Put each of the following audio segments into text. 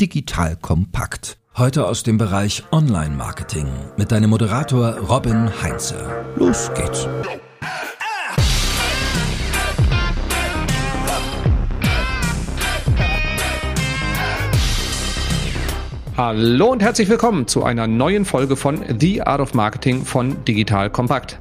Digital Kompakt. Heute aus dem Bereich Online-Marketing mit deinem Moderator Robin Heinze. Los geht's. Hallo und herzlich willkommen zu einer neuen Folge von The Art of Marketing von Digital Kompakt.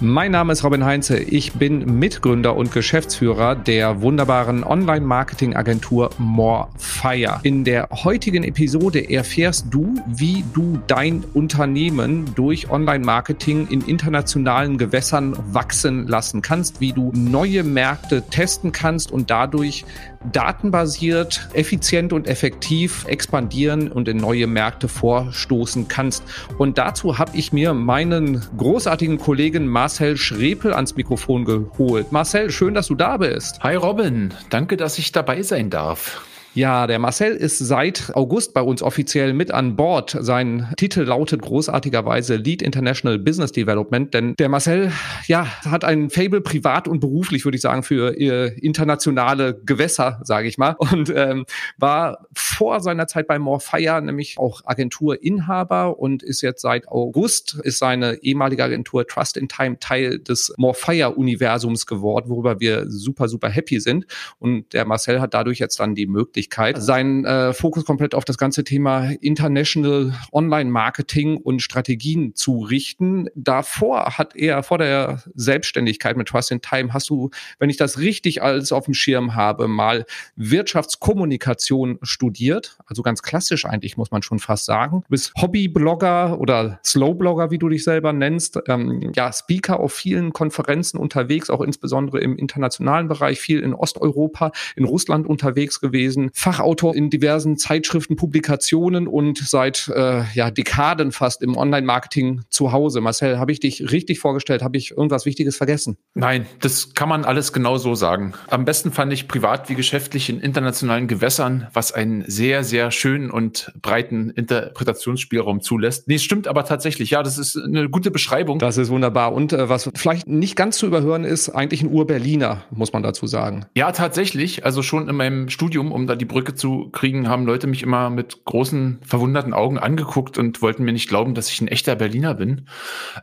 Mein Name ist Robin Heinze. Ich bin Mitgründer und Geschäftsführer der wunderbaren Online-Marketing-Agentur Morefire. In der heutigen Episode erfährst du, wie du dein Unternehmen durch Online-Marketing in internationalen Gewässern wachsen lassen kannst, wie du neue Märkte testen kannst und dadurch datenbasiert, effizient und effektiv expandieren und in neue Märkte vorstoßen kannst. Und dazu habe ich mir meinen großartigen Kollegen Marcel Schrepel ans Mikrofon geholt. Marcel, schön, dass du da bist. Hi Robin, danke, dass ich dabei sein darf. Ja, der Marcel ist seit August bei uns offiziell mit an Bord. Sein Titel lautet großartigerweise Lead International Business Development, denn der Marcel, ja, hat ein Fable privat und beruflich, würde ich sagen, für internationale Gewässer, sage ich mal, und ähm, war vor seiner Zeit bei Morfire nämlich auch Agenturinhaber und ist jetzt seit August, ist seine ehemalige Agentur Trust in Time Teil des Morfire-Universums geworden, worüber wir super, super happy sind. Und der Marcel hat dadurch jetzt dann die Möglichkeit, Möglichkeit, seinen äh, Fokus komplett auf das ganze Thema International Online Marketing und Strategien zu richten. Davor hat er, vor der Selbstständigkeit mit Trust in Time, hast du, wenn ich das richtig alles auf dem Schirm habe, mal Wirtschaftskommunikation studiert. Also ganz klassisch eigentlich, muss man schon fast sagen. Du bist Hobbyblogger oder Slowblogger, wie du dich selber nennst. Ähm, ja, Speaker auf vielen Konferenzen unterwegs, auch insbesondere im internationalen Bereich, viel in Osteuropa, in Russland unterwegs gewesen, Fachautor in diversen Zeitschriften, Publikationen und seit äh, ja, Dekaden fast im Online-Marketing zu Hause. Marcel, habe ich dich richtig vorgestellt? Habe ich irgendwas Wichtiges vergessen? Nein, das kann man alles genau so sagen. Am besten fand ich privat wie geschäftlich in internationalen Gewässern, was einen sehr, sehr schönen und breiten Interpretationsspielraum zulässt. Nee, stimmt aber tatsächlich. Ja, das ist eine gute Beschreibung. Das ist wunderbar. Und äh, was vielleicht nicht ganz zu überhören ist, eigentlich ein Ur-Berliner, muss man dazu sagen. Ja, tatsächlich. Also schon in meinem Studium, um da die Brücke zu kriegen, haben Leute mich immer mit großen, verwunderten Augen angeguckt und wollten mir nicht glauben, dass ich ein echter Berliner bin.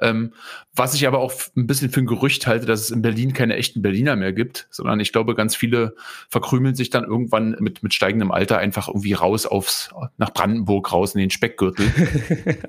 Ähm, was ich aber auch ein bisschen für ein Gerücht halte, dass es in Berlin keine echten Berliner mehr gibt, sondern ich glaube, ganz viele verkrümeln sich dann irgendwann mit, mit steigendem Alter einfach irgendwie raus aufs, nach Brandenburg raus in den Speckgürtel.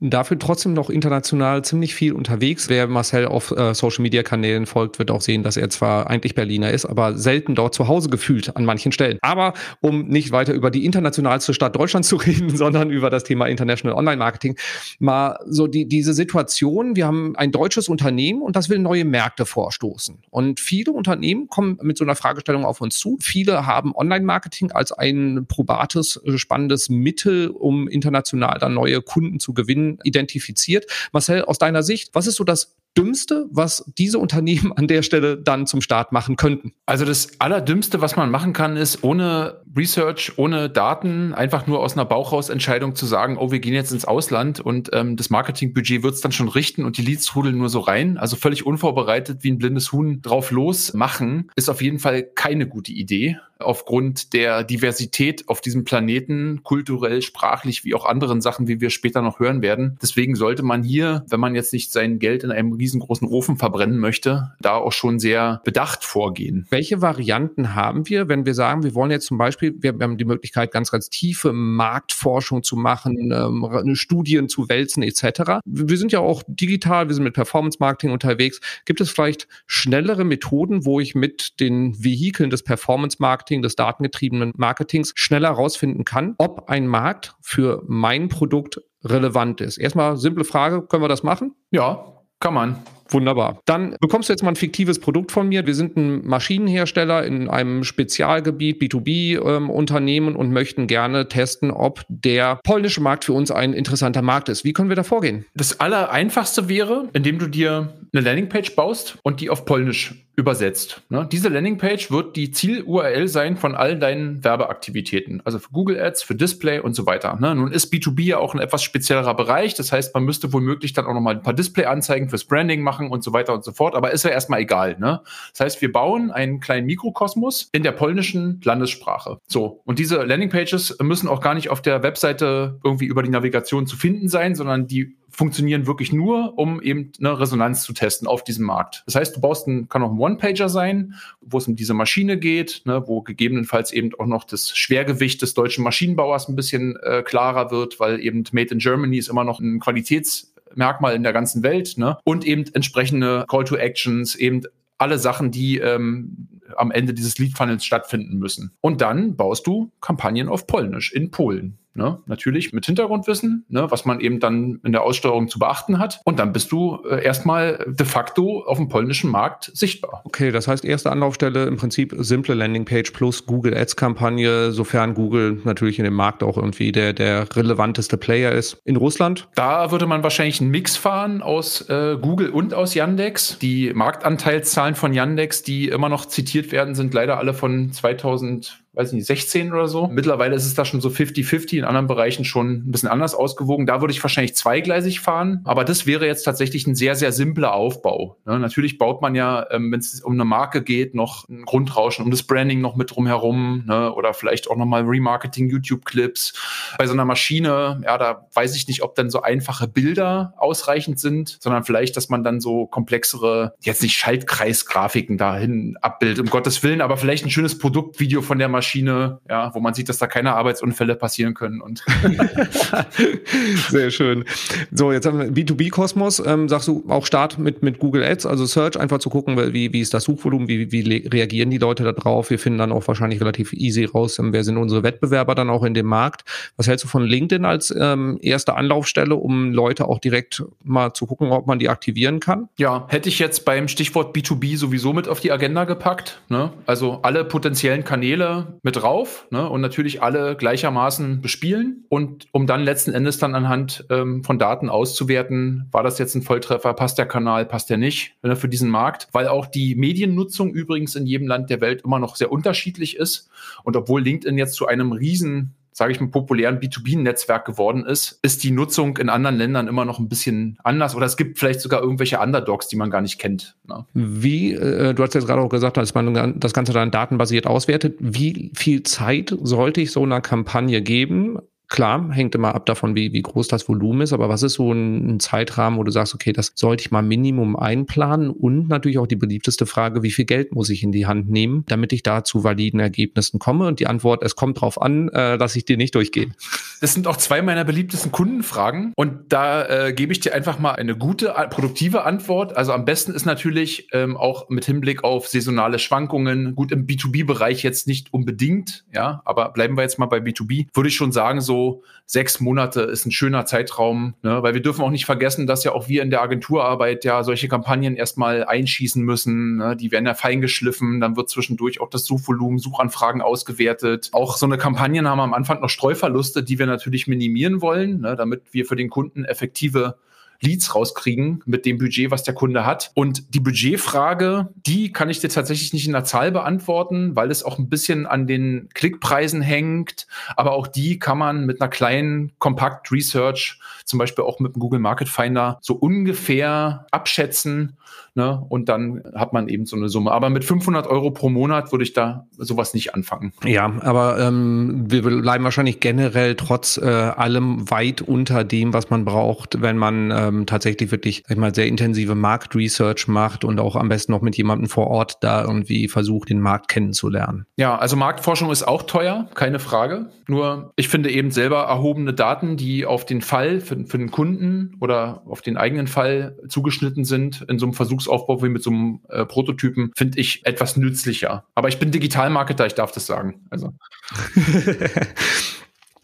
Dafür trotzdem noch international ziemlich viel unterwegs. Wer Marcel auf äh, Social Media Kanälen folgt, wird auch sehen, dass er zwar eigentlich Berliner ist, aber selten dort zu Hause gefühlt an manchen Stellen. Aber um nicht weiter über die internationalste Stadt Deutschlands zu reden, sondern über das Thema International Online Marketing, mal so die, diese Situation. Wir haben ein deutsches Unternehmen und das will neue Märkte vorstoßen. Und viele Unternehmen kommen mit so einer Fragestellung auf uns zu. Viele haben Online Marketing als ein probates, spannendes Mittel, um international dann neue Kunden zu gewinnen identifiziert. Marcel, aus deiner Sicht, was ist so das Dümmste, was diese Unternehmen an der Stelle dann zum Start machen könnten? Also das Allerdümmste, was man machen kann, ist ohne Research, ohne Daten, einfach nur aus einer Bauchhausentscheidung zu sagen, oh, wir gehen jetzt ins Ausland und ähm, das Marketingbudget wird es dann schon richten und die Leads rudeln nur so rein. Also völlig unvorbereitet wie ein blindes Huhn drauf los machen, ist auf jeden Fall keine gute Idee aufgrund der Diversität auf diesem Planeten, kulturell, sprachlich, wie auch anderen Sachen, wie wir später noch hören werden. Deswegen sollte man hier, wenn man jetzt nicht sein Geld in einem riesengroßen Ofen verbrennen möchte, da auch schon sehr bedacht vorgehen. Welche Varianten haben wir, wenn wir sagen, wir wollen jetzt zum Beispiel, wir haben die Möglichkeit, ganz, ganz tiefe Marktforschung zu machen, ähm, Studien zu wälzen etc. Wir sind ja auch digital, wir sind mit Performance Marketing unterwegs. Gibt es vielleicht schnellere Methoden, wo ich mit den Vehikeln des Performance Marketing Marketing, des datengetriebenen Marketings schneller herausfinden kann, ob ein Markt für mein Produkt relevant ist. Erstmal simple Frage, können wir das machen? Ja, kann man. Wunderbar. Dann bekommst du jetzt mal ein fiktives Produkt von mir. Wir sind ein Maschinenhersteller in einem Spezialgebiet, B2B-Unternehmen ähm, und möchten gerne testen, ob der polnische Markt für uns ein interessanter Markt ist. Wie können wir da vorgehen? Das Allereinfachste wäre, indem du dir eine Landingpage baust und die auf Polnisch übersetzt. Ne? Diese Landingpage wird die Ziel-URL sein von all deinen Werbeaktivitäten, also für Google Ads, für Display und so weiter. Ne? Nun ist B2B ja auch ein etwas speziellerer Bereich, das heißt, man müsste womöglich dann auch nochmal ein paar Display-Anzeigen fürs Branding machen und so weiter und so fort, aber ist ja erstmal egal. Ne? Das heißt, wir bauen einen kleinen Mikrokosmos in der polnischen Landessprache. So, und diese Landingpages müssen auch gar nicht auf der Webseite irgendwie über die Navigation zu finden sein, sondern die funktionieren wirklich nur, um eben eine Resonanz zu testen auf diesem Markt. Das heißt, du baust einen, kann auch ein One-Pager sein, wo es um diese Maschine geht, ne, wo gegebenenfalls eben auch noch das Schwergewicht des deutschen Maschinenbauers ein bisschen äh, klarer wird, weil eben Made in Germany ist immer noch ein Qualitätsmerkmal in der ganzen Welt, ne? Und eben entsprechende Call to Actions, eben alle Sachen, die ähm, am Ende dieses Lead Funnels stattfinden müssen. Und dann baust du Kampagnen auf Polnisch in Polen. Ne? Natürlich mit Hintergrundwissen, ne? was man eben dann in der Aussteuerung zu beachten hat. Und dann bist du äh, erstmal de facto auf dem polnischen Markt sichtbar. Okay, das heißt, erste Anlaufstelle im Prinzip simple Landingpage plus Google Ads-Kampagne, sofern Google natürlich in dem Markt auch irgendwie der, der relevanteste Player ist. In Russland? Da würde man wahrscheinlich einen Mix fahren aus äh, Google und aus Yandex. Die Marktanteilszahlen von Yandex, die immer noch zitiert werden, sind leider alle von 2000 weiß nicht, 16 oder so. Mittlerweile ist es da schon so 50-50, in anderen Bereichen schon ein bisschen anders ausgewogen. Da würde ich wahrscheinlich zweigleisig fahren, aber das wäre jetzt tatsächlich ein sehr, sehr simpler Aufbau. Ne? Natürlich baut man ja, ähm, wenn es um eine Marke geht, noch ein Grundrauschen, um das Branding noch mit drumherum ne? oder vielleicht auch nochmal Remarketing, YouTube-Clips. Bei so einer Maschine, ja, da weiß ich nicht, ob dann so einfache Bilder ausreichend sind, sondern vielleicht, dass man dann so komplexere, jetzt nicht Schaltkreisgrafiken dahin abbildet, um Gottes Willen, aber vielleicht ein schönes Produktvideo von der Maschine Maschine, ja, wo man sieht, dass da keine Arbeitsunfälle passieren können. Und Sehr schön. So, jetzt haben wir B2B-Kosmos. Ähm, sagst du auch Start mit, mit Google Ads, also Search, einfach zu gucken, wie, wie ist das Suchvolumen, wie, wie reagieren die Leute da drauf? Wir finden dann auch wahrscheinlich relativ easy raus, ähm, wer sind unsere Wettbewerber dann auch in dem Markt. Was hältst du von LinkedIn als ähm, erste Anlaufstelle, um Leute auch direkt mal zu gucken, ob man die aktivieren kann? Ja, hätte ich jetzt beim Stichwort B2B sowieso mit auf die Agenda gepackt. Ne? Also alle potenziellen Kanäle mit drauf ne? und natürlich alle gleichermaßen bespielen und um dann letzten Endes dann anhand ähm, von Daten auszuwerten, war das jetzt ein Volltreffer, passt der Kanal, passt der nicht ne, für diesen Markt, weil auch die Mediennutzung übrigens in jedem Land der Welt immer noch sehr unterschiedlich ist und obwohl LinkedIn jetzt zu einem riesen sage ich mal, populären B2B-Netzwerk geworden ist, ist die Nutzung in anderen Ländern immer noch ein bisschen anders oder es gibt vielleicht sogar irgendwelche Underdogs, die man gar nicht kennt. Ne? Wie, äh, du hast jetzt gerade auch gesagt, dass man das Ganze dann datenbasiert auswertet, wie viel Zeit sollte ich so einer Kampagne geben, Klar, hängt immer ab davon, wie, wie groß das Volumen ist, aber was ist so ein, ein, Zeitrahmen, wo du sagst, okay, das sollte ich mal Minimum einplanen und natürlich auch die beliebteste Frage, wie viel Geld muss ich in die Hand nehmen, damit ich da zu validen Ergebnissen komme? Und die Antwort, es kommt drauf an, äh, dass ich dir nicht durchgehe. Das sind auch zwei meiner beliebtesten Kundenfragen und da äh, gebe ich dir einfach mal eine gute, produktive Antwort. Also am besten ist natürlich ähm, auch mit Hinblick auf saisonale Schwankungen, gut im B2B-Bereich jetzt nicht unbedingt, ja, aber bleiben wir jetzt mal bei B2B, würde ich schon sagen, so sechs Monate ist ein schöner Zeitraum, ne? weil wir dürfen auch nicht vergessen, dass ja auch wir in der Agenturarbeit ja solche Kampagnen erstmal einschießen müssen. Ne? Die werden ja feingeschliffen, dann wird zwischendurch auch das Suchvolumen, Suchanfragen ausgewertet. Auch so eine Kampagnen haben am Anfang noch Streuverluste, die wir natürlich minimieren wollen, ne? damit wir für den Kunden effektive Leads rauskriegen mit dem Budget, was der Kunde hat. Und die Budgetfrage, die kann ich dir tatsächlich nicht in der Zahl beantworten, weil es auch ein bisschen an den Klickpreisen hängt. Aber auch die kann man mit einer kleinen Kompakt Research, zum Beispiel auch mit dem Google Market Finder, so ungefähr abschätzen. Ne? Und dann hat man eben so eine Summe. Aber mit 500 Euro pro Monat würde ich da sowas nicht anfangen. Ja, aber ähm, wir bleiben wahrscheinlich generell trotz äh, allem weit unter dem, was man braucht, wenn man äh, ähm, tatsächlich wirklich, sag ich mal, sehr intensive Marktresearch macht und auch am besten noch mit jemandem vor Ort da irgendwie versucht, den Markt kennenzulernen. Ja, also Marktforschung ist auch teuer, keine Frage. Nur ich finde eben selber erhobene Daten, die auf den Fall für, für den Kunden oder auf den eigenen Fall zugeschnitten sind, in so einem Versuchsaufbau wie mit so einem äh, Prototypen, finde ich etwas nützlicher. Aber ich bin Digitalmarketer, ich darf das sagen. Also.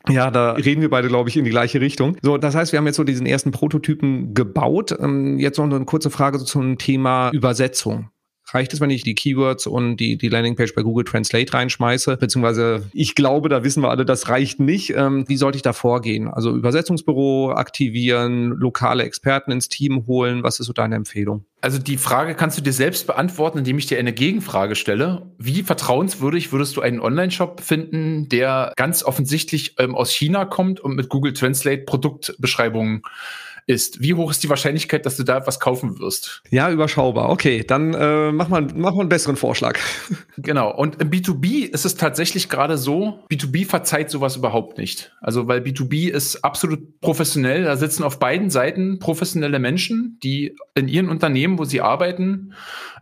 Ja, da reden wir beide, glaube ich, in die gleiche Richtung. So, das heißt, wir haben jetzt so diesen ersten Prototypen gebaut. Ähm, jetzt noch eine kurze Frage zum Thema Übersetzung Reicht es, wenn ich die Keywords und die, die Landingpage bei Google Translate reinschmeiße? Beziehungsweise ich glaube, da wissen wir alle, das reicht nicht. Ähm, wie sollte ich da vorgehen? Also Übersetzungsbüro aktivieren, lokale Experten ins Team holen. Was ist so deine Empfehlung? Also die Frage kannst du dir selbst beantworten, indem ich dir eine Gegenfrage stelle. Wie vertrauenswürdig würdest du einen Online-Shop finden, der ganz offensichtlich ähm, aus China kommt und mit Google Translate Produktbeschreibungen ist. Wie hoch ist die Wahrscheinlichkeit, dass du da etwas kaufen wirst? Ja, überschaubar. Okay, dann äh, mach, mal, mach mal einen besseren Vorschlag. Genau. Und im B2B ist es tatsächlich gerade so, B2B verzeiht sowas überhaupt nicht. Also, weil B2B ist absolut professionell. Da sitzen auf beiden Seiten professionelle Menschen, die in ihren Unternehmen, wo sie arbeiten,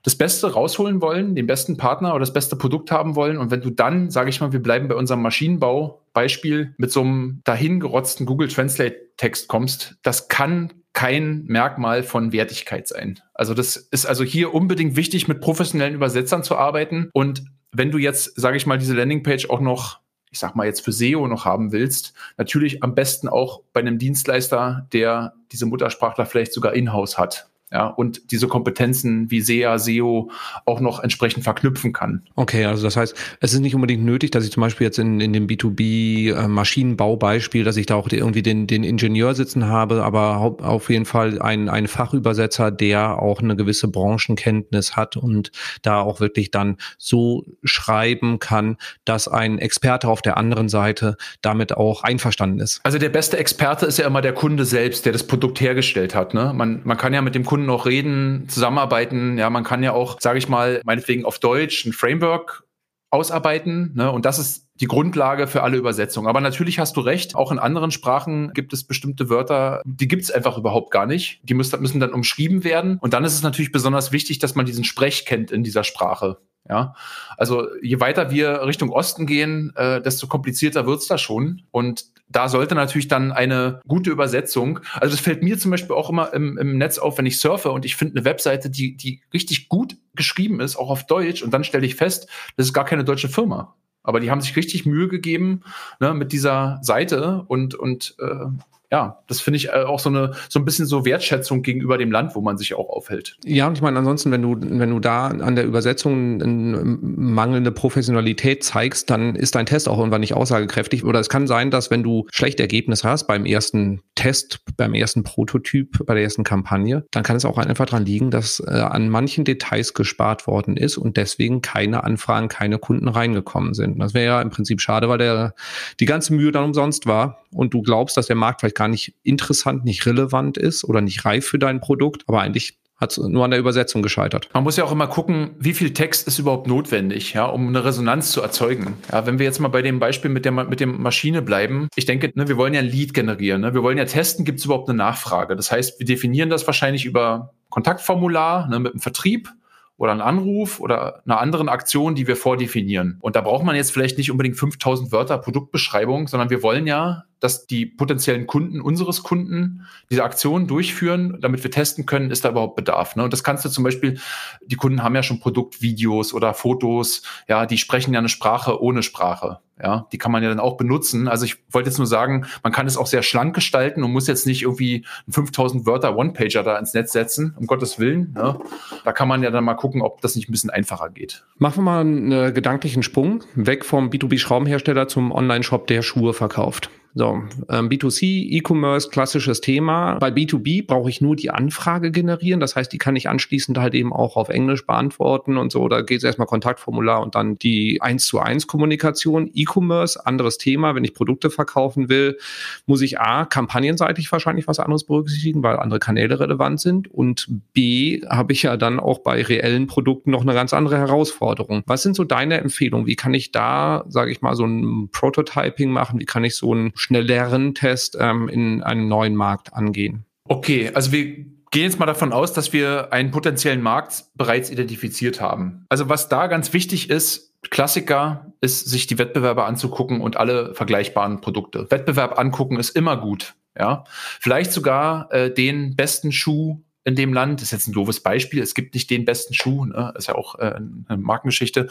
das Beste rausholen wollen, den besten Partner oder das beste Produkt haben wollen. Und wenn du dann, sage ich mal, wir bleiben bei unserem Maschinenbau-Beispiel, mit so einem dahingerotzten Google Translate-Text kommst, das kann kein Merkmal von Wertigkeit sein. Also das ist also hier unbedingt wichtig, mit professionellen Übersetzern zu arbeiten. Und wenn du jetzt, sage ich mal, diese Landingpage auch noch ich sag mal jetzt für SEO noch haben willst, natürlich am besten auch bei einem Dienstleister, der diese Muttersprachler vielleicht sogar in-house hat ja, und diese Kompetenzen wie SEA, SEO auch noch entsprechend verknüpfen kann. Okay, also das heißt, es ist nicht unbedingt nötig, dass ich zum Beispiel jetzt in, in dem B2B-Maschinenbaubeispiel, äh, dass ich da auch irgendwie den, den Ingenieur sitzen habe, aber auf jeden Fall ein, ein Fachübersetzer, der auch eine gewisse Branchenkenntnis hat und da auch wirklich dann so schreiben kann, dass ein Experte auf der anderen Seite damit auch einverstanden ist. Also der beste Experte ist ja immer der Kunde selbst, der das Produkt hergestellt hat. Ne? Man, man kann ja mit dem Kunden Kunden noch reden, zusammenarbeiten. Ja, man kann ja auch, sage ich mal, meinetwegen auf Deutsch ein Framework ausarbeiten. Ne? Und das ist die Grundlage für alle Übersetzungen. Aber natürlich hast du recht, auch in anderen Sprachen gibt es bestimmte Wörter, die gibt es einfach überhaupt gar nicht. Die müssen, müssen dann umschrieben werden. Und dann ist es natürlich besonders wichtig, dass man diesen Sprech kennt in dieser Sprache. Ja, also je weiter wir Richtung Osten gehen, äh, desto komplizierter wird's da schon. Und da sollte natürlich dann eine gute Übersetzung, also das fällt mir zum Beispiel auch immer im, im Netz auf, wenn ich surfe und ich finde eine Webseite, die, die richtig gut geschrieben ist, auch auf Deutsch, und dann stelle ich fest, das ist gar keine deutsche Firma. Aber die haben sich richtig Mühe gegeben ne, mit dieser Seite und, und äh, ja, das finde ich äh, auch so eine so ein bisschen so Wertschätzung gegenüber dem Land, wo man sich auch aufhält. Ja, und ich meine, ansonsten, wenn du, wenn du da an der Übersetzung mangelnde Professionalität zeigst, dann ist dein Test auch irgendwann nicht aussagekräftig. Oder es kann sein, dass wenn du schlechte Ergebnisse hast beim ersten Test, beim ersten Prototyp, bei der ersten Kampagne, dann kann es auch einfach daran liegen, dass äh, an manchen Details gespart worden ist und deswegen keine Anfragen, keine Kunden reingekommen sind. Das wäre ja im Prinzip schade, weil der die ganze Mühe dann umsonst war und du glaubst, dass der Markt vielleicht gar nicht interessant, nicht relevant ist oder nicht reif für dein Produkt, aber eigentlich hat nur an der Übersetzung gescheitert. Man muss ja auch immer gucken, wie viel Text ist überhaupt notwendig, ja, um eine Resonanz zu erzeugen. Ja, wenn wir jetzt mal bei dem Beispiel mit der mit dem Maschine bleiben, ich denke, ne, wir wollen ja ein Lead generieren, ne? wir wollen ja testen, gibt es überhaupt eine Nachfrage. Das heißt, wir definieren das wahrscheinlich über Kontaktformular ne, mit dem Vertrieb oder einen Anruf oder einer anderen Aktion, die wir vordefinieren. Und da braucht man jetzt vielleicht nicht unbedingt 5000 Wörter Produktbeschreibung, sondern wir wollen ja dass die potenziellen Kunden unseres Kunden diese Aktionen durchführen, damit wir testen können, ist da überhaupt Bedarf. Ne? Und das kannst du zum Beispiel, die Kunden haben ja schon Produktvideos oder Fotos, ja, die sprechen ja eine Sprache ohne Sprache. Ja, die kann man ja dann auch benutzen. Also ich wollte jetzt nur sagen, man kann es auch sehr schlank gestalten und muss jetzt nicht irgendwie einen 5000 Wörter One-Pager da ins Netz setzen, um Gottes Willen. Ne? Da kann man ja dann mal gucken, ob das nicht ein bisschen einfacher geht. Machen wir mal einen gedanklichen Sprung weg vom B2B-Schraubenhersteller zum Online-Shop, der Schuhe verkauft. So, ähm, B2C, E-Commerce, klassisches Thema. Bei B2B brauche ich nur die Anfrage generieren. Das heißt, die kann ich anschließend halt eben auch auf Englisch beantworten und so. Da geht es erstmal Kontaktformular und dann die 1 zu 1 Kommunikation. E-Commerce, anderes Thema. Wenn ich Produkte verkaufen will, muss ich A, kampagnenseitig wahrscheinlich was anderes berücksichtigen, weil andere Kanäle relevant sind. Und B, habe ich ja dann auch bei reellen Produkten noch eine ganz andere Herausforderung. Was sind so deine Empfehlungen? Wie kann ich da, sage ich mal, so ein Prototyping machen? Wie kann ich so ein schnelleren Test ähm, in einem neuen Markt angehen. Okay, also wir gehen jetzt mal davon aus, dass wir einen potenziellen Markt bereits identifiziert haben. Also was da ganz wichtig ist, Klassiker ist, sich die Wettbewerber anzugucken und alle vergleichbaren Produkte. Wettbewerb angucken ist immer gut. Ja, vielleicht sogar äh, den besten Schuh in dem Land. Das ist jetzt ein doofes Beispiel. Es gibt nicht den besten Schuh, ne? ist ja auch äh, eine Markengeschichte.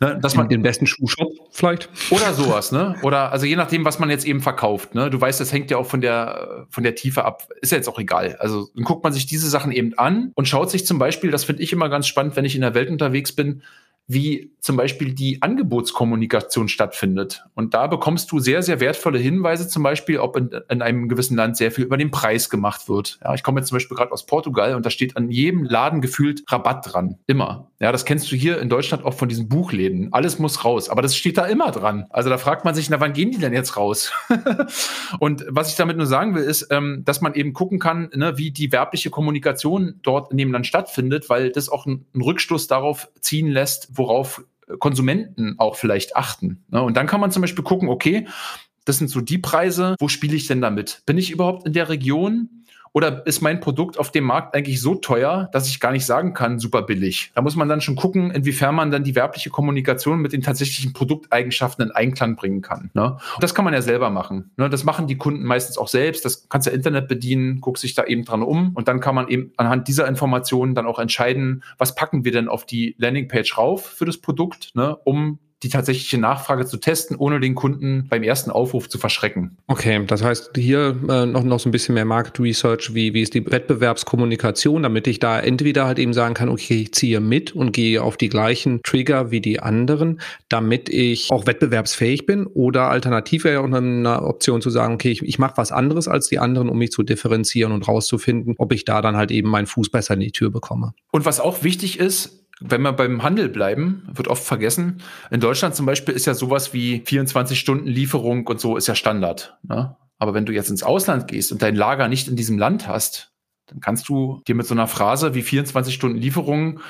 Ne? Dass man den besten Schuhshop vielleicht. Oder sowas, ne? Oder also je nachdem, was man jetzt eben verkauft. Ne? Du weißt, das hängt ja auch von der von der Tiefe ab. Ist ja jetzt auch egal. Also dann guckt man sich diese Sachen eben an und schaut sich zum Beispiel, das finde ich immer ganz spannend, wenn ich in der Welt unterwegs bin, wie zum Beispiel die Angebotskommunikation stattfindet. Und da bekommst du sehr, sehr wertvolle Hinweise, zum Beispiel, ob in, in einem gewissen Land sehr viel über den Preis gemacht wird. Ja, ich komme jetzt zum Beispiel gerade aus Portugal und da steht an jedem Laden gefühlt Rabatt dran. Immer. Ja, das kennst du hier in Deutschland auch von diesen Buchläden. Alles muss raus. Aber das steht da immer dran. Also da fragt man sich, na, wann gehen die denn jetzt raus? und was ich damit nur sagen will, ist, ähm, dass man eben gucken kann, ne, wie die werbliche Kommunikation dort in dem Land stattfindet, weil das auch einen Rückschluss darauf ziehen lässt, worauf Konsumenten auch vielleicht achten. Ne? Und dann kann man zum Beispiel gucken, okay, das sind so die Preise, wo spiele ich denn damit? Bin ich überhaupt in der Region? Oder ist mein Produkt auf dem Markt eigentlich so teuer, dass ich gar nicht sagen kann, super billig? Da muss man dann schon gucken, inwiefern man dann die werbliche Kommunikation mit den tatsächlichen Produkteigenschaften in Einklang bringen kann. Ne? das kann man ja selber machen. Ne? Das machen die Kunden meistens auch selbst. Das kannst du Internet bedienen, guckst sich da eben dran um und dann kann man eben anhand dieser Informationen dann auch entscheiden, was packen wir denn auf die Landingpage rauf für das Produkt, ne? um die tatsächliche Nachfrage zu testen, ohne den Kunden beim ersten Aufruf zu verschrecken. Okay, das heißt hier äh, noch, noch so ein bisschen mehr Market Research, wie, wie ist die Wettbewerbskommunikation, damit ich da entweder halt eben sagen kann, okay, ich ziehe mit und gehe auf die gleichen Trigger wie die anderen, damit ich auch wettbewerbsfähig bin oder alternativ wäre auch eine Option zu sagen, okay, ich, ich mache was anderes als die anderen, um mich zu differenzieren und rauszufinden, ob ich da dann halt eben meinen Fuß besser in die Tür bekomme. Und was auch wichtig ist, wenn wir beim Handel bleiben, wird oft vergessen. In Deutschland zum Beispiel ist ja sowas wie 24 Stunden Lieferung und so ist ja Standard. Ne? Aber wenn du jetzt ins Ausland gehst und dein Lager nicht in diesem Land hast, dann kannst du dir mit so einer Phrase wie 24 Stunden Lieferung,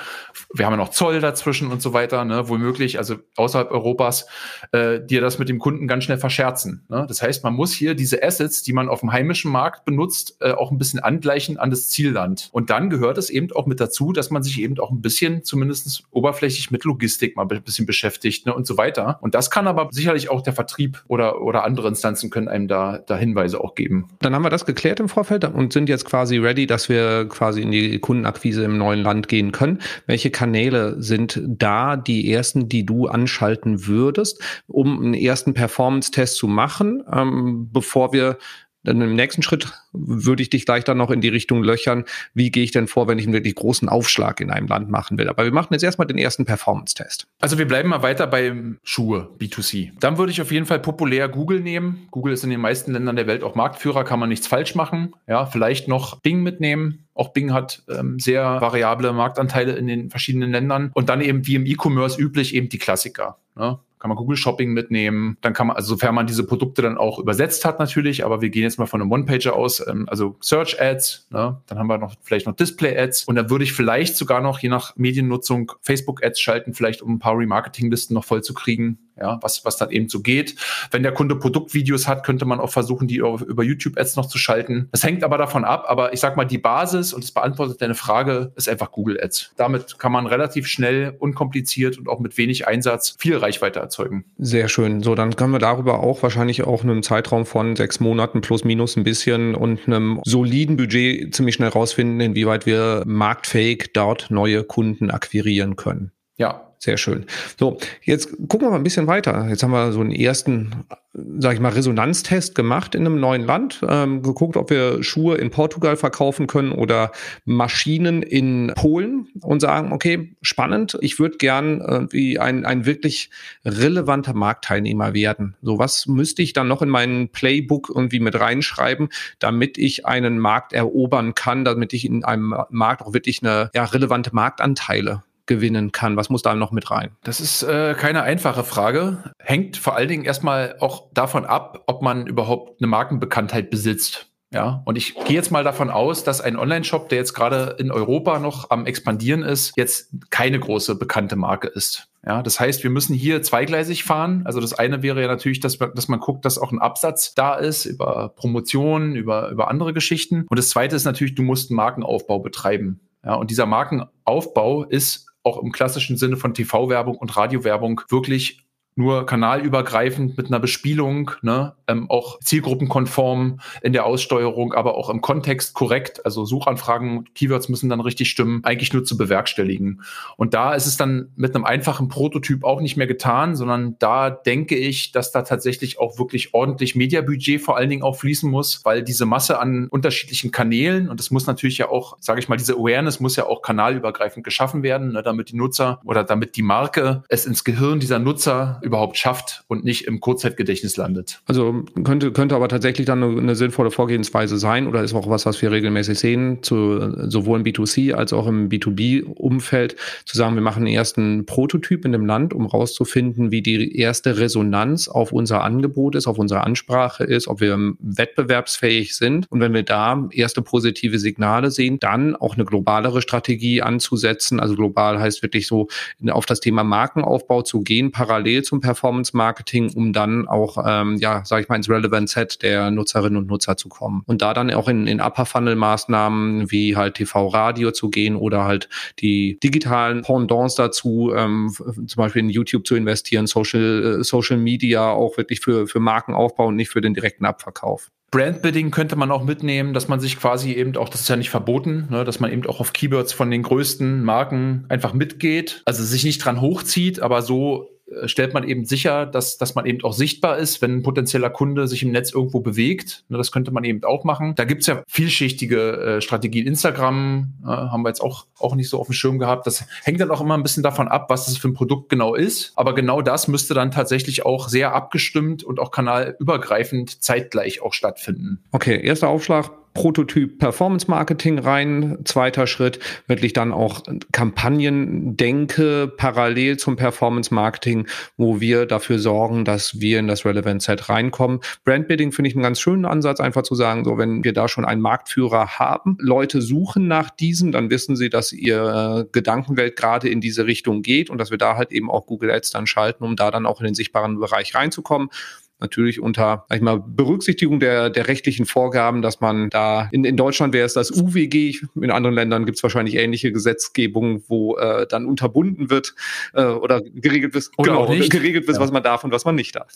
wir haben ja noch Zoll dazwischen und so weiter, ne, womöglich, also außerhalb Europas, äh, dir das mit dem Kunden ganz schnell verscherzen. Ne? Das heißt, man muss hier diese Assets, die man auf dem heimischen Markt benutzt, äh, auch ein bisschen angleichen an das Zielland. Und dann gehört es eben auch mit dazu, dass man sich eben auch ein bisschen, zumindest oberflächlich mit Logistik mal ein bisschen beschäftigt ne, und so weiter. Und das kann aber sicherlich auch der Vertrieb oder, oder andere Instanzen können einem da, da Hinweise auch geben. Dann haben wir das geklärt im Vorfeld und sind jetzt quasi ready, dass wir quasi in die Kundenakquise im neuen Land gehen können. Welche Kanäle sind da die ersten, die du anschalten würdest, um einen ersten Performance-Test zu machen, ähm, bevor wir dann im nächsten Schritt würde ich dich gleich dann noch in die Richtung löchern, wie gehe ich denn vor, wenn ich einen wirklich großen Aufschlag in einem Land machen will. Aber wir machen jetzt erstmal den ersten Performance-Test. Also wir bleiben mal weiter bei Schuhe, B2C. Dann würde ich auf jeden Fall populär Google nehmen. Google ist in den meisten Ländern der Welt auch Marktführer, kann man nichts falsch machen. Ja, vielleicht noch Bing mitnehmen. Auch Bing hat ähm, sehr variable Marktanteile in den verschiedenen Ländern. Und dann eben wie im E-Commerce üblich eben die Klassiker. Ne? Kann man Google Shopping mitnehmen. Dann kann man, also sofern man diese Produkte dann auch übersetzt hat natürlich, aber wir gehen jetzt mal von einem One-Pager aus, ähm, also Search Ads, ne? dann haben wir noch vielleicht noch Display Ads und dann würde ich vielleicht sogar noch, je nach Mediennutzung, Facebook Ads schalten, vielleicht um ein paar Remarketing-Listen noch voll zu kriegen ja, was, was dann eben so geht. Wenn der Kunde Produktvideos hat, könnte man auch versuchen, die über YouTube-Ads noch zu schalten. Das hängt aber davon ab, aber ich sag mal, die Basis, und es beantwortet deine Frage, ist einfach Google Ads. Damit kann man relativ schnell, unkompliziert und auch mit wenig Einsatz viel Reichweite erzeugen. Sehr schön. So, dann können wir darüber auch wahrscheinlich auch einen Zeitraum von sechs Monaten plus minus ein bisschen und einem soliden Budget ziemlich schnell rausfinden, inwieweit wir marktfähig dort neue Kunden akquirieren können. Ja, sehr schön. So, jetzt gucken wir mal ein bisschen weiter. Jetzt haben wir so einen ersten, sage ich mal, Resonanztest gemacht in einem neuen Land, ähm, geguckt, ob wir Schuhe in Portugal verkaufen können oder Maschinen in Polen und sagen, okay, spannend, ich würde gern irgendwie ein, ein wirklich relevanter Marktteilnehmer werden. So, was müsste ich dann noch in meinen Playbook irgendwie mit reinschreiben, damit ich einen Markt erobern kann, damit ich in einem Markt auch wirklich eine ja, relevante Marktanteile gewinnen kann? Was muss da noch mit rein? Das ist äh, keine einfache Frage. Hängt vor allen Dingen erstmal auch davon ab, ob man überhaupt eine Markenbekanntheit besitzt. Ja, und ich gehe jetzt mal davon aus, dass ein Online-Shop, der jetzt gerade in Europa noch am expandieren ist, jetzt keine große bekannte Marke ist. Ja, das heißt, wir müssen hier zweigleisig fahren. Also das eine wäre ja natürlich, dass man, dass man guckt, dass auch ein Absatz da ist über Promotionen, über, über andere Geschichten. Und das zweite ist natürlich, du musst einen Markenaufbau betreiben. Ja, und dieser Markenaufbau ist auch im klassischen Sinne von TV-Werbung und Radiowerbung wirklich nur kanalübergreifend mit einer Bespielung, ne, ähm, auch zielgruppenkonform in der Aussteuerung, aber auch im Kontext korrekt. Also Suchanfragen, Keywords müssen dann richtig stimmen, eigentlich nur zu bewerkstelligen. Und da ist es dann mit einem einfachen Prototyp auch nicht mehr getan, sondern da denke ich, dass da tatsächlich auch wirklich ordentlich Mediabudget vor allen Dingen auch fließen muss, weil diese Masse an unterschiedlichen Kanälen und es muss natürlich ja auch, sage ich mal, diese Awareness muss ja auch kanalübergreifend geschaffen werden, ne, damit die Nutzer oder damit die Marke es ins Gehirn dieser Nutzer überhaupt schafft und nicht im Kurzzeitgedächtnis landet. Also könnte, könnte aber tatsächlich dann eine, eine sinnvolle Vorgehensweise sein oder ist auch was, was wir regelmäßig sehen, zu, sowohl im B2C als auch im B2B-Umfeld, zu sagen, wir machen einen ersten Prototyp in dem Land, um rauszufinden, wie die erste Resonanz auf unser Angebot ist, auf unsere Ansprache ist, ob wir wettbewerbsfähig sind. Und wenn wir da erste positive Signale sehen, dann auch eine globalere Strategie anzusetzen. Also global heißt wirklich so auf das Thema Markenaufbau zu gehen, parallel zum Performance Marketing, um dann auch, ähm, ja, sage ich mal, ins Relevant Set der Nutzerinnen und Nutzer zu kommen. Und da dann auch in, in Upper Funnel Maßnahmen wie halt TV, Radio zu gehen oder halt die digitalen Pendants dazu, ähm, zum Beispiel in YouTube zu investieren, Social, äh, Social Media auch wirklich für, für Markenaufbau und nicht für den direkten Abverkauf. Brandbidding könnte man auch mitnehmen, dass man sich quasi eben auch, das ist ja nicht verboten, ne, dass man eben auch auf Keywords von den größten Marken einfach mitgeht, also sich nicht dran hochzieht, aber so stellt man eben sicher, dass, dass man eben auch sichtbar ist, wenn ein potenzieller Kunde sich im Netz irgendwo bewegt. Ne, das könnte man eben auch machen. Da gibt's ja vielschichtige äh, Strategien. Instagram äh, haben wir jetzt auch, auch nicht so auf dem Schirm gehabt. Das hängt dann auch immer ein bisschen davon ab, was das für ein Produkt genau ist. Aber genau das müsste dann tatsächlich auch sehr abgestimmt und auch kanalübergreifend zeitgleich auch stattfinden. Okay, erster Aufschlag Prototyp Performance Marketing rein. Zweiter Schritt wirklich dann auch Kampagnen denke parallel zum Performance Marketing, wo wir dafür sorgen, dass wir in das Relevant Set reinkommen. Brandbuilding finde ich einen ganz schönen Ansatz, einfach zu sagen, so wenn wir da schon einen Marktführer haben, Leute suchen nach diesem, dann wissen sie, dass ihr Gedankenwelt gerade in diese Richtung geht und dass wir da halt eben auch Google Ads dann schalten, um da dann auch in den sichtbaren Bereich reinzukommen natürlich unter, sag ich mal, Berücksichtigung der, der rechtlichen Vorgaben, dass man da, in, in Deutschland wäre es das UWG, in anderen Ländern gibt es wahrscheinlich ähnliche Gesetzgebungen, wo äh, dann unterbunden wird äh, oder geregelt wird, genau, geregelt wird, ja. was man darf und was man nicht darf.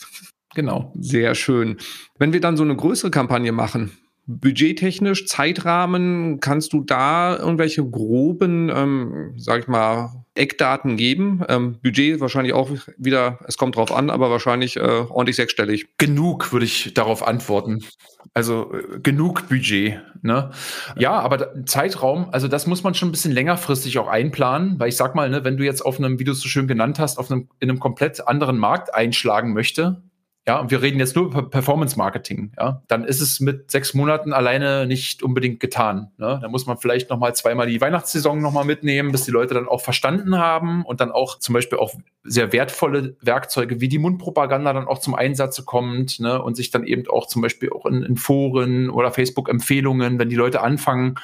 Genau. Sehr schön. Wenn wir dann so eine größere Kampagne machen, budgettechnisch, Zeitrahmen, kannst du da irgendwelche groben, ähm, sag ich mal, Eckdaten geben? Ähm, Budget wahrscheinlich auch wieder, es kommt drauf an, aber wahrscheinlich äh, ordentlich sechsstellig. Genug würde ich darauf antworten. Also äh, genug Budget. Ne? Ja, aber Zeitraum, also das muss man schon ein bisschen längerfristig auch einplanen, weil ich sag mal, ne, wenn du jetzt auf einem, wie du es so schön genannt hast, auf einem, in einem komplett anderen Markt einschlagen möchte, ja, und wir reden jetzt nur über Performance Marketing, ja, dann ist es mit sechs Monaten alleine nicht unbedingt getan. Ne? Da muss man vielleicht nochmal zweimal die Weihnachtssaison nochmal mitnehmen, bis die Leute dann auch verstanden haben und dann auch zum Beispiel auch sehr wertvolle Werkzeuge wie die Mundpropaganda dann auch zum Einsatz kommt ne? und sich dann eben auch zum Beispiel auch in, in Foren oder Facebook-Empfehlungen, wenn die Leute anfangen,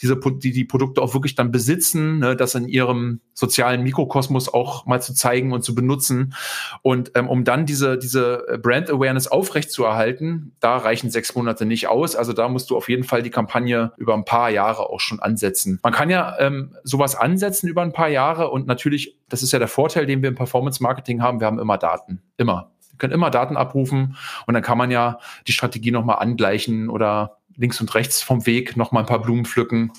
diese die, die Produkte auch wirklich dann besitzen, ne? das in ihrem sozialen Mikrokosmos auch mal zu zeigen und zu benutzen und ähm, um dann diese diese Brand Awareness aufrechtzuerhalten, da reichen sechs Monate nicht aus. Also da musst du auf jeden Fall die Kampagne über ein paar Jahre auch schon ansetzen. Man kann ja ähm, sowas ansetzen über ein paar Jahre und natürlich, das ist ja der Vorteil, den wir im Performance Marketing haben, wir haben immer Daten. Immer. Wir können immer Daten abrufen und dann kann man ja die Strategie nochmal angleichen oder links und rechts vom Weg nochmal ein paar Blumen pflücken.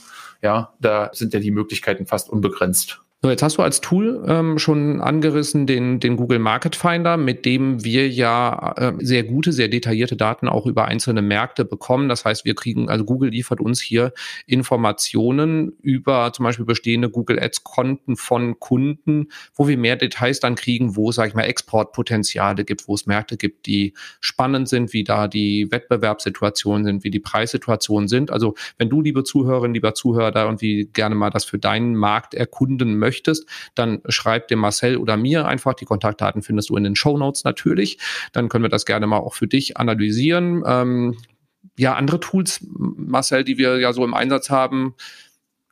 Ja, da sind ja die Möglichkeiten fast unbegrenzt. So, jetzt hast du als Tool ähm, schon angerissen den, den Google Market Finder, mit dem wir ja äh, sehr gute, sehr detaillierte Daten auch über einzelne Märkte bekommen. Das heißt, wir kriegen, also Google liefert uns hier Informationen über zum Beispiel bestehende Google Ads Konten von Kunden, wo wir mehr Details dann kriegen, wo, sage ich mal, Exportpotenziale gibt, wo es Märkte gibt, die spannend sind, wie da die Wettbewerbssituationen sind, wie die Preissituationen sind. Also wenn du, liebe Zuhörerin, lieber Zuhörer, da irgendwie gerne mal das für deinen Markt erkunden möchtest, möchtest, dann schreib dem Marcel oder mir einfach. Die Kontaktdaten findest du in den Show Notes natürlich. Dann können wir das gerne mal auch für dich analysieren. Ähm, ja, andere Tools, Marcel, die wir ja so im Einsatz haben,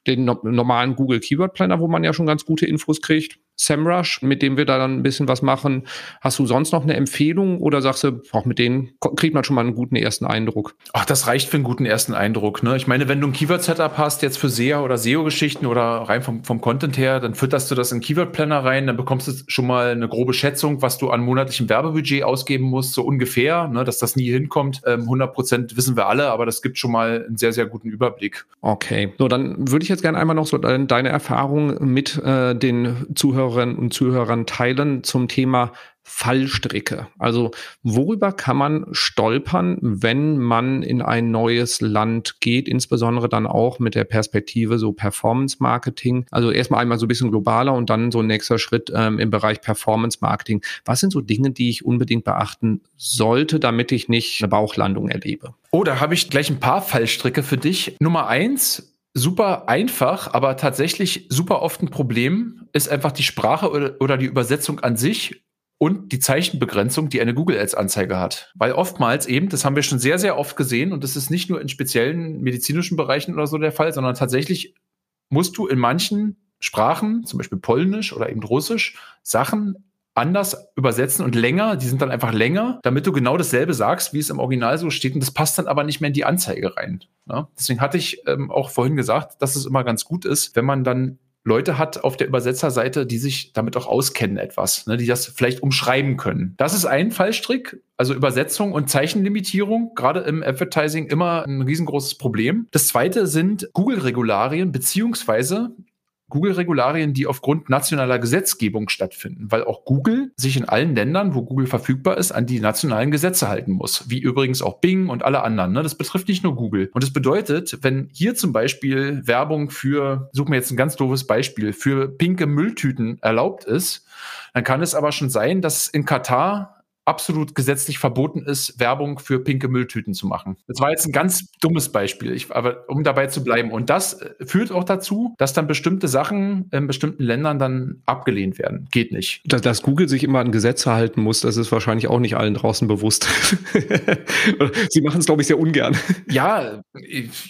den normalen Google Keyword Planner, wo man ja schon ganz gute Infos kriegt. SEMrush, mit dem wir da dann ein bisschen was machen. Hast du sonst noch eine Empfehlung oder sagst du, auch mit denen kriegt man schon mal einen guten ersten Eindruck? Ach, das reicht für einen guten ersten Eindruck. Ne? Ich meine, wenn du ein Keyword-Setup hast, jetzt für SEA oder SEO-Geschichten oder rein vom, vom Content her, dann fütterst du das in Keyword-Planner rein, dann bekommst du schon mal eine grobe Schätzung, was du an monatlichem Werbebudget ausgeben musst, so ungefähr, ne? dass das nie hinkommt. Ähm, 100 Prozent wissen wir alle, aber das gibt schon mal einen sehr, sehr guten Überblick. Okay, so dann würde ich jetzt gerne einmal noch so deine Erfahrung mit äh, den Zuhörern Zuhörerinnen und Zuhörern teilen zum Thema Fallstricke. Also worüber kann man stolpern, wenn man in ein neues Land geht, insbesondere dann auch mit der Perspektive so Performance Marketing. Also erstmal einmal so ein bisschen globaler und dann so ein nächster Schritt ähm, im Bereich Performance Marketing. Was sind so Dinge, die ich unbedingt beachten sollte, damit ich nicht eine Bauchlandung erlebe? Oh, da habe ich gleich ein paar Fallstricke für dich. Nummer eins, super einfach, aber tatsächlich super oft ein Problem ist einfach die Sprache oder, oder die Übersetzung an sich und die Zeichenbegrenzung, die eine Google Ads Anzeige hat. Weil oftmals eben, das haben wir schon sehr, sehr oft gesehen und das ist nicht nur in speziellen medizinischen Bereichen oder so der Fall, sondern tatsächlich musst du in manchen Sprachen, zum Beispiel Polnisch oder eben Russisch, Sachen anders übersetzen und länger, die sind dann einfach länger, damit du genau dasselbe sagst, wie es im Original so steht und das passt dann aber nicht mehr in die Anzeige rein. Ja? Deswegen hatte ich ähm, auch vorhin gesagt, dass es immer ganz gut ist, wenn man dann Leute hat auf der Übersetzerseite, die sich damit auch auskennen etwas, ne, die das vielleicht umschreiben können. Das ist ein Fallstrick, also Übersetzung und Zeichenlimitierung, gerade im Advertising immer ein riesengroßes Problem. Das zweite sind Google-Regularien beziehungsweise Google-Regularien, die aufgrund nationaler Gesetzgebung stattfinden, weil auch Google sich in allen Ländern, wo Google verfügbar ist, an die nationalen Gesetze halten muss, wie übrigens auch Bing und alle anderen. Ne? Das betrifft nicht nur Google. Und das bedeutet, wenn hier zum Beispiel Werbung für, suchen wir jetzt ein ganz doofes Beispiel, für pinke Mülltüten erlaubt ist, dann kann es aber schon sein, dass in Katar absolut gesetzlich verboten ist, Werbung für pinke Mülltüten zu machen. Das war jetzt ein ganz dummes Beispiel, ich, aber um dabei zu bleiben. Und das äh, führt auch dazu, dass dann bestimmte Sachen in bestimmten Ländern dann abgelehnt werden. Geht nicht. Dass, dass Google sich immer an Gesetze halten muss, das ist wahrscheinlich auch nicht allen draußen bewusst. sie machen es, glaube ich, sehr ungern. Ja,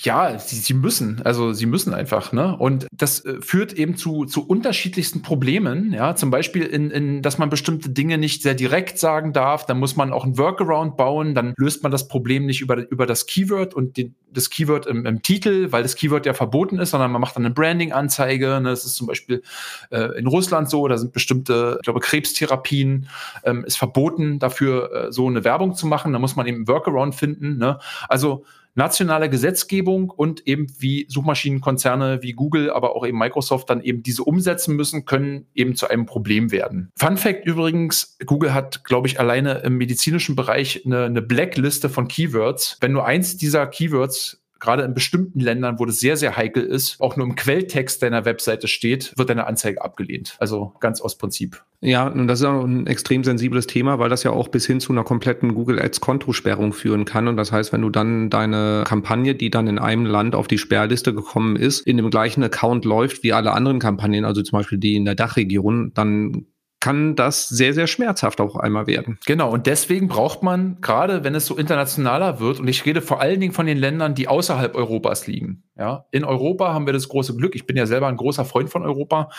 ja, sie, sie müssen. Also sie müssen einfach. Ne? Und das äh, führt eben zu, zu unterschiedlichsten Problemen. Ja, zum Beispiel in, in, dass man bestimmte Dinge nicht sehr direkt sagen darf darf, dann muss man auch ein Workaround bauen, dann löst man das Problem nicht über, über das Keyword und die, das Keyword im, im, Titel, weil das Keyword ja verboten ist, sondern man macht dann eine Branding-Anzeige. Ne? Das ist zum Beispiel äh, in Russland so, da sind bestimmte, ich glaube, Krebstherapien ähm, ist verboten, dafür äh, so eine Werbung zu machen. Da muss man eben ein Workaround finden. Ne? Also nationale Gesetzgebung und eben wie Suchmaschinenkonzerne wie Google, aber auch eben Microsoft dann eben diese umsetzen müssen, können eben zu einem Problem werden. Fun Fact übrigens, Google hat, glaube ich, alleine im medizinischen Bereich eine, eine Blackliste von Keywords. Wenn nur eins dieser Keywords gerade in bestimmten Ländern, wo das sehr, sehr heikel ist, auch nur im Quelltext deiner Webseite steht, wird deine Anzeige abgelehnt. Also ganz aus Prinzip. Ja, und das ist auch ein extrem sensibles Thema, weil das ja auch bis hin zu einer kompletten Google Ads Kontosperrung führen kann. Und das heißt, wenn du dann deine Kampagne, die dann in einem Land auf die Sperrliste gekommen ist, in dem gleichen Account läuft wie alle anderen Kampagnen, also zum Beispiel die in der Dachregion, dann kann das sehr, sehr schmerzhaft auch einmal werden. Genau, und deswegen braucht man, gerade wenn es so internationaler wird, und ich rede vor allen Dingen von den Ländern, die außerhalb Europas liegen. Ja, in Europa haben wir das große Glück, ich bin ja selber ein großer Freund von Europa,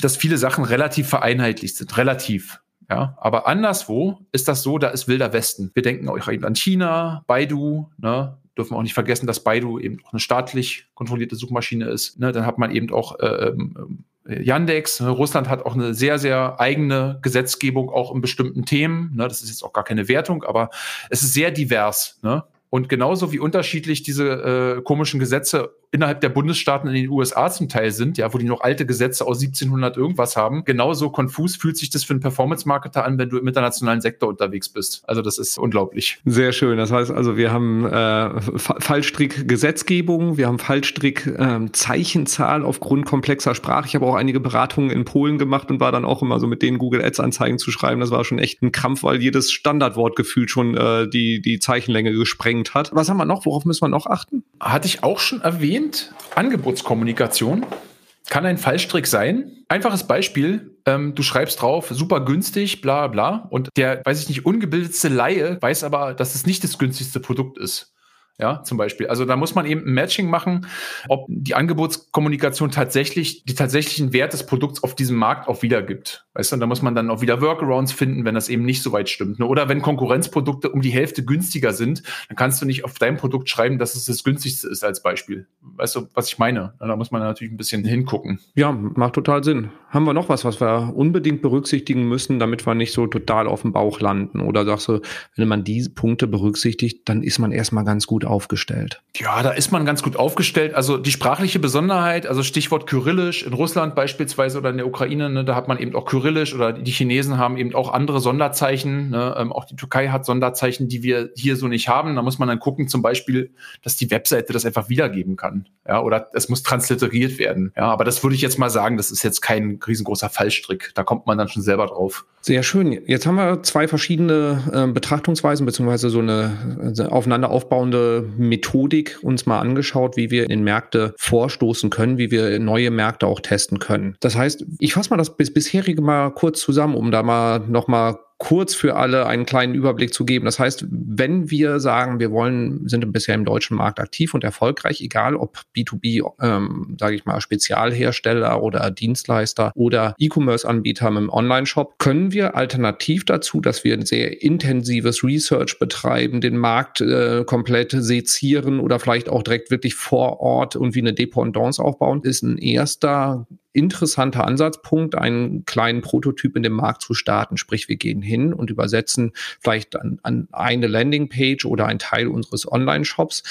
dass viele Sachen relativ vereinheitlicht sind. Relativ. Ja, aber anderswo ist das so, da ist wilder Westen. Wir denken auch eben an China, Baidu, ne, dürfen auch nicht vergessen, dass Baidu eben auch eine staatlich kontrollierte Suchmaschine ist. Ne, dann hat man eben auch äh, ähm, Yandex. Ne, Russland hat auch eine sehr, sehr eigene Gesetzgebung, auch in bestimmten Themen. Ne, das ist jetzt auch gar keine Wertung, aber es ist sehr divers. Und genauso wie unterschiedlich diese äh, komischen Gesetze innerhalb der Bundesstaaten in den USA zum Teil sind, ja, wo die noch alte Gesetze aus 1700 irgendwas haben. Genauso konfus fühlt sich das für einen Performance-Marketer an, wenn du im internationalen Sektor unterwegs bist. Also das ist unglaublich. Sehr schön. Das heißt also, wir haben äh, Fallstrick-Gesetzgebung, wir haben Fallstrick-Zeichenzahl ähm, aufgrund komplexer Sprache. Ich habe auch einige Beratungen in Polen gemacht und war dann auch immer so mit denen Google Ads-Anzeigen zu schreiben. Das war schon echt ein Kampf, weil jedes Standardwort gefühlt schon äh, die, die Zeichenlänge gesprengt hat. Was haben wir noch? Worauf müssen wir noch achten? Hatte ich auch schon erwähnt erwähnt, Angebotskommunikation kann ein Fallstrick sein. Einfaches Beispiel, ähm, du schreibst drauf, super günstig, bla bla. Und der, weiß ich nicht, ungebildetste Laie weiß aber, dass es nicht das günstigste Produkt ist. Ja, zum Beispiel. Also da muss man eben ein Matching machen, ob die Angebotskommunikation tatsächlich die tatsächlichen Wert des Produkts auf diesem Markt auch wiedergibt. Weißt du, und da muss man dann auch wieder Workarounds finden, wenn das eben nicht so weit stimmt. Ne? Oder wenn Konkurrenzprodukte um die Hälfte günstiger sind, dann kannst du nicht auf dein Produkt schreiben, dass es das günstigste ist als Beispiel. Weißt du, was ich meine? Da muss man natürlich ein bisschen hingucken. Ja, macht total Sinn. Haben wir noch was, was wir unbedingt berücksichtigen müssen, damit wir nicht so total auf dem Bauch landen? Oder sagst du, wenn man diese Punkte berücksichtigt, dann ist man erstmal ganz gut aufgestellt? Ja, da ist man ganz gut aufgestellt. Also die sprachliche Besonderheit, also Stichwort Kyrillisch in Russland beispielsweise oder in der Ukraine, ne, da hat man eben auch Kyrillisch oder die Chinesen haben eben auch andere Sonderzeichen. Ne, ähm, auch die Türkei hat Sonderzeichen, die wir hier so nicht haben. Da muss man dann gucken, zum Beispiel, dass die Webseite das einfach wiedergeben kann. Ja, oder es muss transliteriert werden. Ja, aber das würde ich jetzt mal sagen, das ist jetzt kein riesengroßer Fallstrick. Da kommt man dann schon selber drauf. Sehr schön. Jetzt haben wir zwei verschiedene äh, Betrachtungsweisen beziehungsweise so eine äh, aufeinander aufbauende Methodik uns mal angeschaut, wie wir in Märkte vorstoßen können, wie wir neue Märkte auch testen können. Das heißt, ich fasse mal das bis bisherige mal kurz zusammen, um da mal noch mal kurz für alle einen kleinen Überblick zu geben. Das heißt, wenn wir sagen, wir wollen, sind bisher im deutschen Markt aktiv und erfolgreich, egal ob B2B, ähm, sage ich mal, Spezialhersteller oder Dienstleister oder E-Commerce-Anbieter im Online-Shop, können wir alternativ dazu, dass wir ein sehr intensives Research betreiben, den Markt äh, komplett sezieren oder vielleicht auch direkt wirklich vor Ort und wie eine Dependance aufbauen, ist ein erster interessanter Ansatzpunkt, einen kleinen Prototyp in dem Markt zu starten. Sprich, wir gehen hin und übersetzen vielleicht an, an eine Landingpage oder ein Teil unseres Online-Shops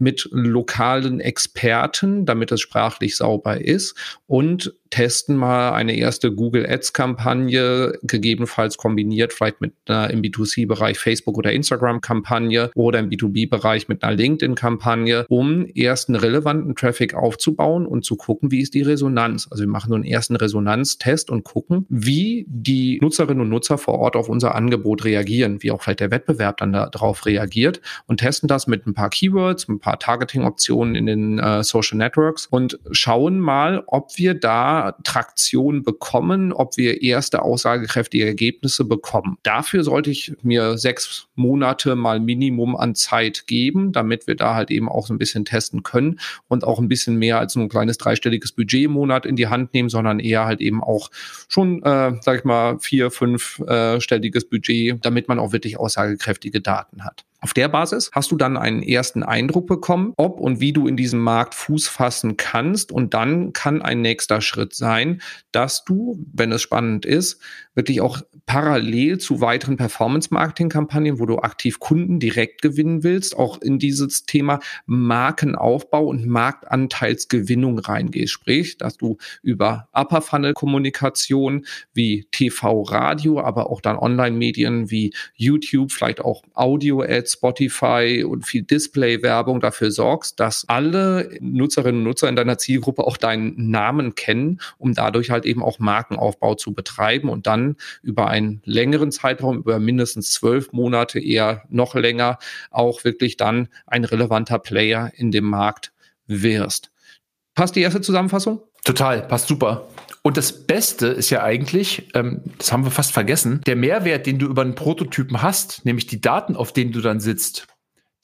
mit lokalen Experten, damit es sprachlich sauber ist und testen mal eine erste Google Ads Kampagne, gegebenenfalls kombiniert vielleicht mit einer im B2C-Bereich Facebook oder Instagram Kampagne oder im B2B-Bereich mit einer LinkedIn Kampagne, um ersten relevanten Traffic aufzubauen und zu gucken, wie ist die Resonanz. Also wir machen so einen ersten Resonanztest und gucken, wie die Nutzerinnen und Nutzer vor Ort auf unser Angebot reagieren, wie auch vielleicht der Wettbewerb dann darauf reagiert und testen das mit ein paar Keywords, ein paar Targeting-Optionen in den äh, Social Networks und schauen mal, ob wir da Traktion bekommen, ob wir erste aussagekräftige Ergebnisse bekommen. Dafür sollte ich mir sechs Monate mal Minimum an Zeit geben, damit wir da halt eben auch so ein bisschen testen können und auch ein bisschen mehr als nur ein kleines dreistelliges Budget im Monat in die Hand nehmen, sondern eher halt eben auch schon, äh, sag ich mal, vier, fünfstelliges äh, Budget, damit man auch wirklich aussagekräftige Daten hat. Auf der Basis hast du dann einen ersten Eindruck bekommen, ob und wie du in diesem Markt Fuß fassen kannst. Und dann kann ein nächster Schritt sein, dass du, wenn es spannend ist, wirklich auch parallel zu weiteren Performance-Marketing-Kampagnen, wo du aktiv Kunden direkt gewinnen willst, auch in dieses Thema Markenaufbau und Marktanteilsgewinnung reingehst. Sprich, dass du über Upper-Funnel-Kommunikation wie TV, Radio, aber auch dann Online-Medien wie YouTube, vielleicht auch Audio-Ads, Spotify und viel Display-Werbung dafür sorgst, dass alle Nutzerinnen und Nutzer in deiner Zielgruppe auch deinen Namen kennen, um dadurch halt eben auch Markenaufbau zu betreiben und dann über einen längeren Zeitraum, über mindestens zwölf Monate, eher noch länger, auch wirklich dann ein relevanter Player in dem Markt wirst. Passt die erste Zusammenfassung? Total, passt super. Und das Beste ist ja eigentlich, ähm, das haben wir fast vergessen, der Mehrwert, den du über einen Prototypen hast, nämlich die Daten, auf denen du dann sitzt,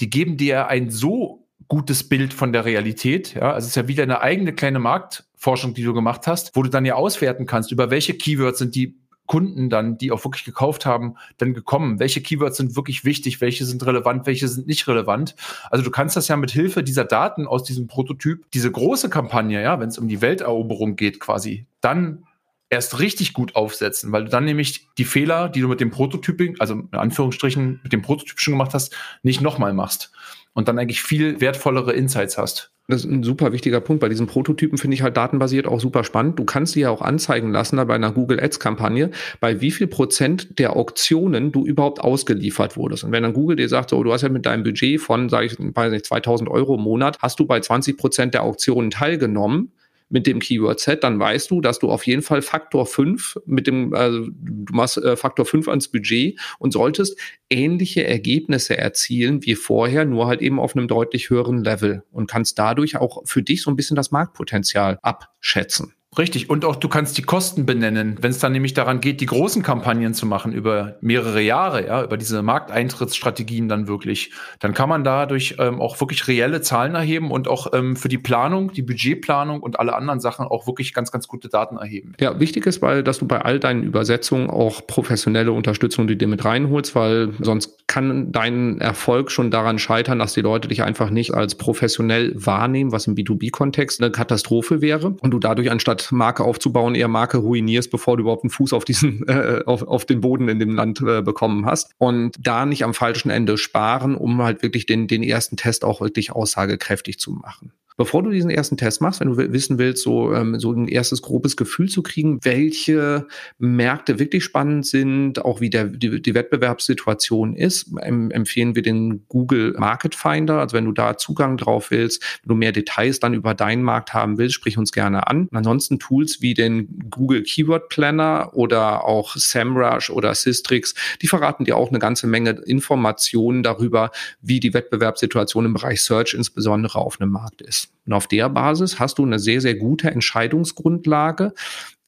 die geben dir ein so gutes Bild von der Realität. Ja, also es ist ja wieder eine eigene kleine Marktforschung, die du gemacht hast, wo du dann ja auswerten kannst, über welche Keywords sind die Kunden dann, die auch wirklich gekauft haben, dann gekommen? Welche Keywords sind wirklich wichtig? Welche sind relevant? Welche sind nicht relevant? Also du kannst das ja mit Hilfe dieser Daten aus diesem Prototyp, diese große Kampagne, ja, wenn es um die Welteroberung geht, quasi, dann erst richtig gut aufsetzen, weil du dann nämlich die Fehler, die du mit dem Prototyping, also in Anführungsstrichen mit dem Prototyp schon gemacht hast, nicht nochmal machst und dann eigentlich viel wertvollere Insights hast. Das ist ein super wichtiger Punkt. Bei diesen Prototypen finde ich halt datenbasiert auch super spannend. Du kannst dir ja auch anzeigen lassen, bei einer Google Ads Kampagne, bei wie viel Prozent der Auktionen du überhaupt ausgeliefert wurdest. Und wenn dann Google dir sagt, so, du hast ja mit deinem Budget von, sage ich, weiß nicht, 2000 Euro im Monat, hast du bei 20 Prozent der Auktionen teilgenommen, mit dem Keyword Set, dann weißt du, dass du auf jeden Fall Faktor 5 mit dem, also du machst äh, Faktor 5 ans Budget und solltest ähnliche Ergebnisse erzielen wie vorher, nur halt eben auf einem deutlich höheren Level und kannst dadurch auch für dich so ein bisschen das Marktpotenzial abschätzen. Richtig. Und auch du kannst die Kosten benennen, wenn es dann nämlich daran geht, die großen Kampagnen zu machen über mehrere Jahre, ja, über diese Markteintrittsstrategien dann wirklich. Dann kann man dadurch ähm, auch wirklich reelle Zahlen erheben und auch ähm, für die Planung, die Budgetplanung und alle anderen Sachen auch wirklich ganz, ganz gute Daten erheben. Ja, wichtig ist, weil, dass du bei all deinen Übersetzungen auch professionelle Unterstützung die dir mit reinholst, weil sonst kann dein Erfolg schon daran scheitern, dass die Leute dich einfach nicht als professionell wahrnehmen, was im B2B-Kontext eine Katastrophe wäre und du dadurch anstatt Marke aufzubauen, eher Marke ruinierst, bevor du überhaupt einen Fuß auf diesen, äh, auf, auf den Boden in dem Land äh, bekommen hast. Und da nicht am falschen Ende sparen, um halt wirklich den, den ersten Test auch wirklich aussagekräftig zu machen. Bevor du diesen ersten Test machst, wenn du wissen willst, so, ähm, so ein erstes grobes Gefühl zu kriegen, welche Märkte wirklich spannend sind, auch wie der, die, die Wettbewerbssituation ist, em empfehlen wir den Google Market Finder. Also wenn du da Zugang drauf willst, wenn du mehr Details dann über deinen Markt haben willst, sprich uns gerne an. Und ansonsten Tools wie den Google Keyword Planner oder auch SEMrush oder Systrix, die verraten dir auch eine ganze Menge Informationen darüber, wie die Wettbewerbssituation im Bereich Search insbesondere auf einem Markt ist. Und auf der Basis hast du eine sehr, sehr gute Entscheidungsgrundlage,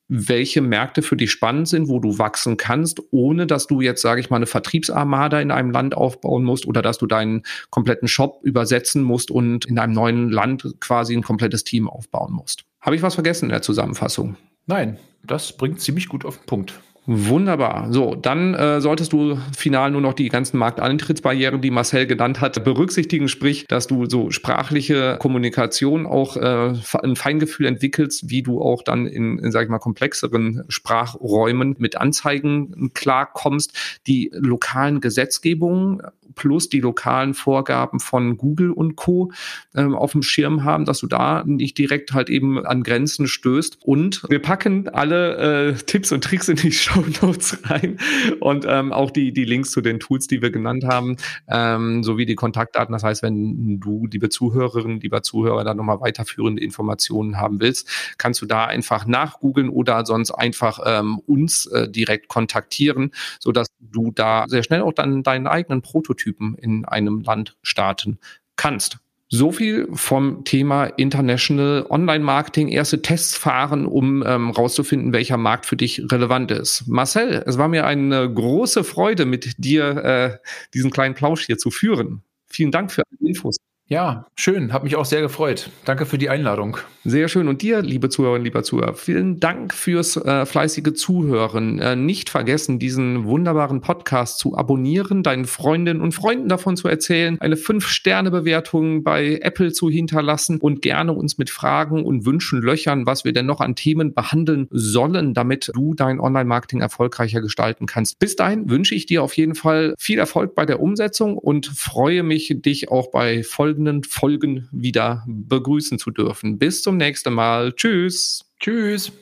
welche Märkte für dich spannend sind, wo du wachsen kannst, ohne dass du jetzt, sage ich mal, eine Vertriebsarmada in einem Land aufbauen musst oder dass du deinen kompletten Shop übersetzen musst und in einem neuen Land quasi ein komplettes Team aufbauen musst. Habe ich was vergessen in der Zusammenfassung? Nein, das bringt ziemlich gut auf den Punkt. Wunderbar. So, dann äh, solltest du final nur noch die ganzen Markteintrittsbarrieren, die Marcel genannt hat, berücksichtigen, sprich, dass du so sprachliche Kommunikation auch äh, ein Feingefühl entwickelst, wie du auch dann in, in sag ich mal, komplexeren Sprachräumen mit Anzeigen klarkommst, die lokalen Gesetzgebungen plus die lokalen Vorgaben von Google und Co. Ähm, auf dem Schirm haben, dass du da nicht direkt halt eben an Grenzen stößt. Und wir packen alle äh, Tipps und Tricks in die Show Notes rein und ähm, auch die, die Links zu den Tools, die wir genannt haben, ähm, sowie die Kontaktdaten. Das heißt, wenn du, liebe Zuhörerinnen, lieber Zuhörer, da nochmal weiterführende Informationen haben willst, kannst du da einfach nachgoogeln oder sonst einfach ähm, uns äh, direkt kontaktieren, sodass du da sehr schnell auch dann deinen eigenen Prototypen in einem Land starten kannst. So viel vom Thema International Online Marketing. Erste Tests fahren, um ähm, rauszufinden, welcher Markt für dich relevant ist. Marcel, es war mir eine große Freude, mit dir äh, diesen kleinen Plausch hier zu führen. Vielen Dank für alle Infos. Ja, schön. Hat mich auch sehr gefreut. Danke für die Einladung. Sehr schön. Und dir, liebe Zuhörerinnen, lieber Zuhörer, vielen Dank fürs äh, fleißige Zuhören. Äh, nicht vergessen, diesen wunderbaren Podcast zu abonnieren, deinen Freundinnen und Freunden davon zu erzählen, eine Fünf-Sterne-Bewertung bei Apple zu hinterlassen und gerne uns mit Fragen und Wünschen löchern, was wir denn noch an Themen behandeln sollen, damit du dein Online-Marketing erfolgreicher gestalten kannst. Bis dahin wünsche ich dir auf jeden Fall viel Erfolg bei der Umsetzung und freue mich, dich auch bei Folgen folgenden Folgen wieder begrüßen zu dürfen. Bis zum nächsten Mal. Tschüss. Tschüss.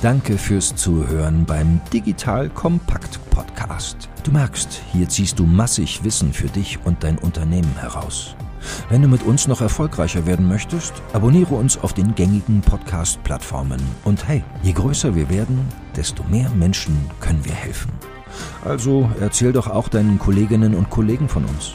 Danke fürs Zuhören beim Digital Kompakt Podcast. Du merkst, hier ziehst du massig Wissen für dich und dein Unternehmen heraus. Wenn du mit uns noch erfolgreicher werden möchtest, abonniere uns auf den gängigen Podcast-Plattformen. Und hey, je größer wir werden, desto mehr Menschen können wir helfen. Also erzähl doch auch deinen Kolleginnen und Kollegen von uns.